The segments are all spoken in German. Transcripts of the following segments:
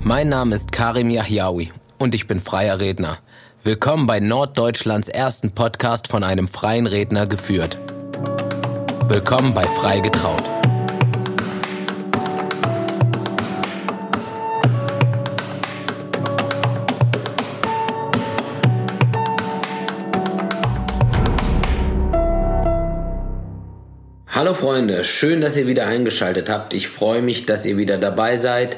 Mein Name ist Karim Yahyaoui und ich bin freier Redner. Willkommen bei Norddeutschlands ersten Podcast von einem freien Redner geführt. Willkommen bei Frei getraut. Hallo Freunde, schön, dass ihr wieder eingeschaltet habt. Ich freue mich, dass ihr wieder dabei seid.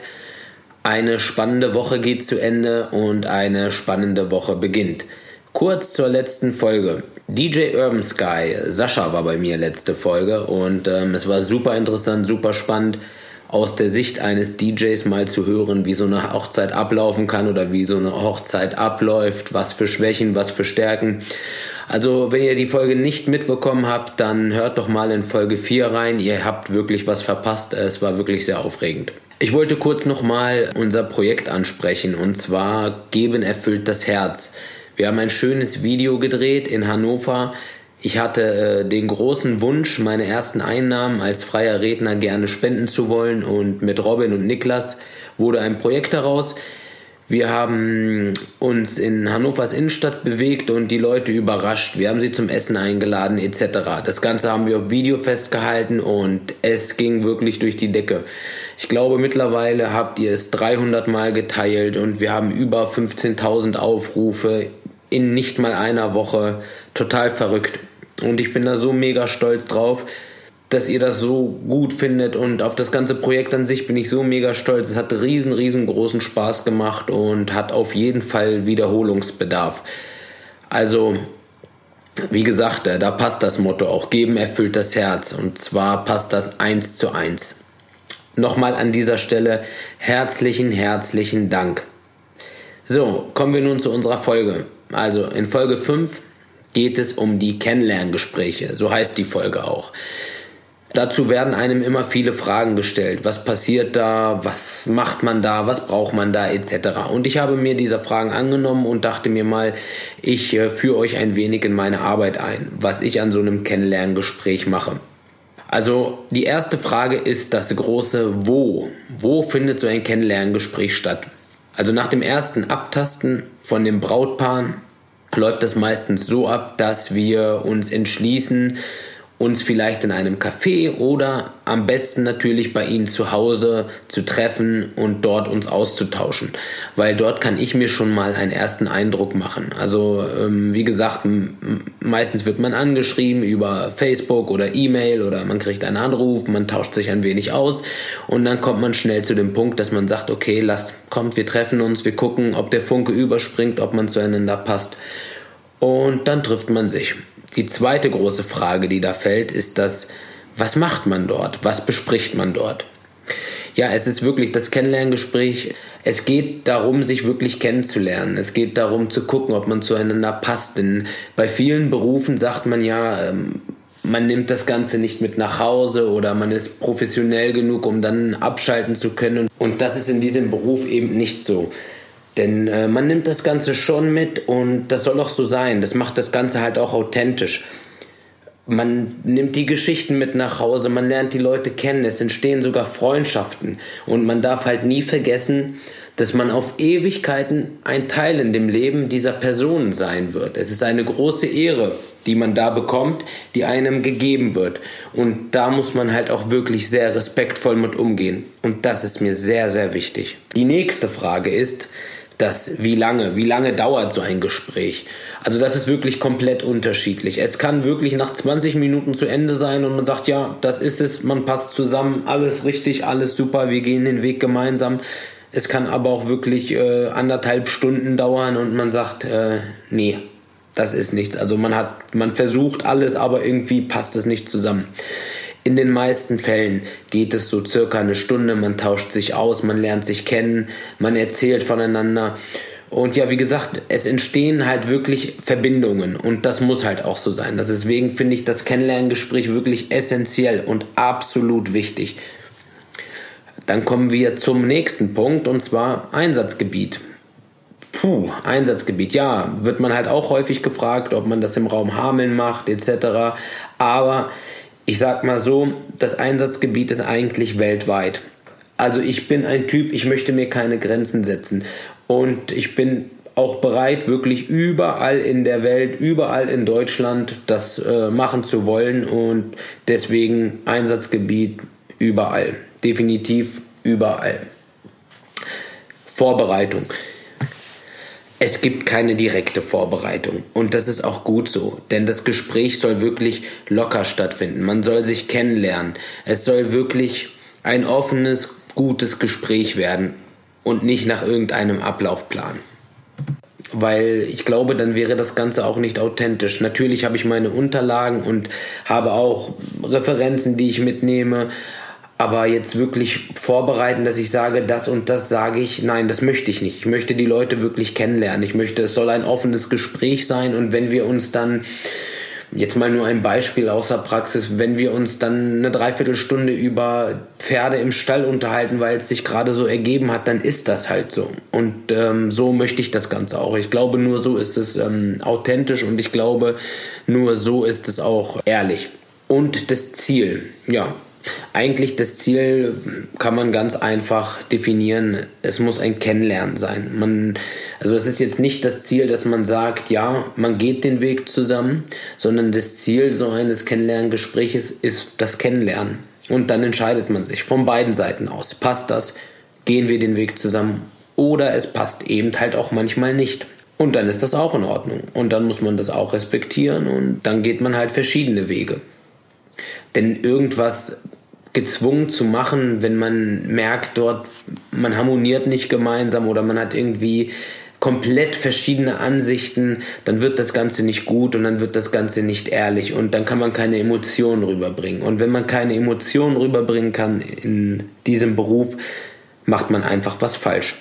Eine spannende Woche geht zu Ende und eine spannende Woche beginnt. Kurz zur letzten Folge. DJ Urban Sky, Sascha war bei mir letzte Folge und ähm, es war super interessant, super spannend aus der Sicht eines DJs mal zu hören, wie so eine Hochzeit ablaufen kann oder wie so eine Hochzeit abläuft, was für Schwächen, was für Stärken. Also, wenn ihr die Folge nicht mitbekommen habt, dann hört doch mal in Folge 4 rein. Ihr habt wirklich was verpasst. Es war wirklich sehr aufregend. Ich wollte kurz nochmal unser Projekt ansprechen und zwar Geben erfüllt das Herz. Wir haben ein schönes Video gedreht in Hannover. Ich hatte äh, den großen Wunsch, meine ersten Einnahmen als freier Redner gerne spenden zu wollen und mit Robin und Niklas wurde ein Projekt daraus. Wir haben uns in Hannovers Innenstadt bewegt und die Leute überrascht. Wir haben sie zum Essen eingeladen etc. Das Ganze haben wir auf Video festgehalten und es ging wirklich durch die Decke. Ich glaube, mittlerweile habt ihr es 300 Mal geteilt und wir haben über 15.000 Aufrufe in nicht mal einer Woche. Total verrückt. Und ich bin da so mega stolz drauf dass ihr das so gut findet und auf das ganze Projekt an sich bin ich so mega stolz. Es hat riesen, riesengroßen Spaß gemacht und hat auf jeden Fall Wiederholungsbedarf. Also, wie gesagt, äh, da passt das Motto auch. Geben erfüllt das Herz und zwar passt das eins zu eins. Nochmal an dieser Stelle herzlichen, herzlichen Dank. So, kommen wir nun zu unserer Folge. Also in Folge 5 geht es um die Kennenlerngespräche. So heißt die Folge auch. Dazu werden einem immer viele Fragen gestellt. Was passiert da? Was macht man da? Was braucht man da? Etc. Und ich habe mir dieser Fragen angenommen und dachte mir mal, ich äh, führe euch ein wenig in meine Arbeit ein, was ich an so einem Kennenlerngespräch mache. Also die erste Frage ist das große Wo. Wo findet so ein Kennenlerngespräch statt? Also nach dem ersten Abtasten von dem Brautpaar läuft das meistens so ab, dass wir uns entschließen, uns vielleicht in einem Café oder am besten natürlich bei Ihnen zu Hause zu treffen und dort uns auszutauschen. Weil dort kann ich mir schon mal einen ersten Eindruck machen. Also ähm, wie gesagt, meistens wird man angeschrieben über Facebook oder E-Mail oder man kriegt einen Anruf, man tauscht sich ein wenig aus und dann kommt man schnell zu dem Punkt, dass man sagt, okay, lasst, kommt, wir treffen uns, wir gucken, ob der Funke überspringt, ob man zueinander passt. Und dann trifft man sich. Die zweite große Frage, die da fällt, ist das, was macht man dort? Was bespricht man dort? Ja, es ist wirklich das Kennenlerngespräch. Es geht darum, sich wirklich kennenzulernen. Es geht darum zu gucken, ob man zueinander passt. Denn bei vielen Berufen sagt man ja, ähm, man nimmt das Ganze nicht mit nach Hause oder man ist professionell genug, um dann abschalten zu können. Und das ist in diesem Beruf eben nicht so. Denn äh, man nimmt das Ganze schon mit und das soll auch so sein. Das macht das Ganze halt auch authentisch. Man nimmt die Geschichten mit nach Hause, man lernt die Leute kennen, es entstehen sogar Freundschaften. Und man darf halt nie vergessen, dass man auf Ewigkeiten ein Teil in dem Leben dieser Person sein wird. Es ist eine große Ehre, die man da bekommt, die einem gegeben wird. Und da muss man halt auch wirklich sehr respektvoll mit umgehen. Und das ist mir sehr, sehr wichtig. Die nächste Frage ist, das wie lange, wie lange dauert so ein Gespräch. Also das ist wirklich komplett unterschiedlich. Es kann wirklich nach 20 Minuten zu Ende sein und man sagt, ja, das ist es, man passt zusammen, alles richtig, alles super, wir gehen den Weg gemeinsam. Es kann aber auch wirklich äh, anderthalb Stunden dauern und man sagt, äh, nee, das ist nichts. Also man hat, man versucht alles, aber irgendwie passt es nicht zusammen. In den meisten Fällen geht es so circa eine Stunde, man tauscht sich aus, man lernt sich kennen, man erzählt voneinander. Und ja, wie gesagt, es entstehen halt wirklich Verbindungen und das muss halt auch so sein. Deswegen finde ich das Kennenlerngespräch wirklich essentiell und absolut wichtig. Dann kommen wir zum nächsten Punkt und zwar Einsatzgebiet. Puh, Einsatzgebiet, ja, wird man halt auch häufig gefragt, ob man das im Raum Hameln macht etc. Aber ich sag mal so, das Einsatzgebiet ist eigentlich weltweit. Also ich bin ein Typ, ich möchte mir keine Grenzen setzen. Und ich bin auch bereit, wirklich überall in der Welt, überall in Deutschland das äh, machen zu wollen. Und deswegen Einsatzgebiet überall. Definitiv überall. Vorbereitung. Es gibt keine direkte Vorbereitung und das ist auch gut so, denn das Gespräch soll wirklich locker stattfinden. Man soll sich kennenlernen. Es soll wirklich ein offenes, gutes Gespräch werden und nicht nach irgendeinem Ablaufplan. Weil ich glaube, dann wäre das Ganze auch nicht authentisch. Natürlich habe ich meine Unterlagen und habe auch Referenzen, die ich mitnehme, aber jetzt wirklich vorbereiten, dass ich sage, das und das sage ich, nein, das möchte ich nicht. Ich möchte die Leute wirklich kennenlernen. Ich möchte, es soll ein offenes Gespräch sein und wenn wir uns dann Jetzt mal nur ein Beispiel aus der Praxis, wenn wir uns dann eine Dreiviertelstunde über Pferde im Stall unterhalten, weil es sich gerade so ergeben hat, dann ist das halt so. Und ähm, so möchte ich das Ganze auch. Ich glaube, nur so ist es ähm, authentisch und ich glaube, nur so ist es auch ehrlich. Und das Ziel, ja, eigentlich das Ziel kann man ganz einfach definieren. Es muss ein Kennenlernen sein. Man, also es ist jetzt nicht das Ziel, dass man sagt, ja, man geht den Weg zusammen, sondern das Ziel so eines Kennenlerngespräches ist das Kennenlernen. Und dann entscheidet man sich von beiden Seiten aus. Passt das? Gehen wir den Weg zusammen? Oder es passt eben halt auch manchmal nicht. Und dann ist das auch in Ordnung. Und dann muss man das auch respektieren und dann geht man halt verschiedene Wege. Denn irgendwas gezwungen zu machen, wenn man merkt, dort man harmoniert nicht gemeinsam oder man hat irgendwie komplett verschiedene Ansichten, dann wird das Ganze nicht gut und dann wird das Ganze nicht ehrlich und dann kann man keine Emotionen rüberbringen. Und wenn man keine Emotionen rüberbringen kann in diesem Beruf, macht man einfach was falsch.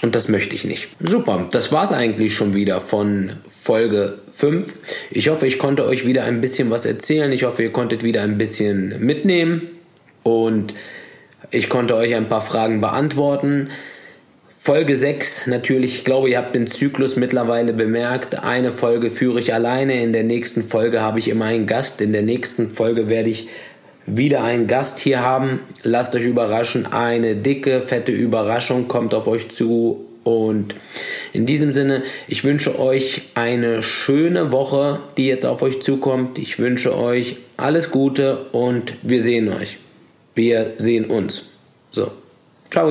Und das möchte ich nicht. Super, das war's eigentlich schon wieder von Folge 5. Ich hoffe, ich konnte euch wieder ein bisschen was erzählen. Ich hoffe, ihr konntet wieder ein bisschen mitnehmen. Und ich konnte euch ein paar Fragen beantworten. Folge 6, natürlich, ich glaube, ihr habt den Zyklus mittlerweile bemerkt. Eine Folge führe ich alleine, in der nächsten Folge habe ich immer einen Gast, in der nächsten Folge werde ich wieder einen Gast hier haben. Lasst euch überraschen, eine dicke, fette Überraschung kommt auf euch zu. Und in diesem Sinne, ich wünsche euch eine schöne Woche, die jetzt auf euch zukommt. Ich wünsche euch alles Gute und wir sehen euch. Wir sehen uns. So. Ciao.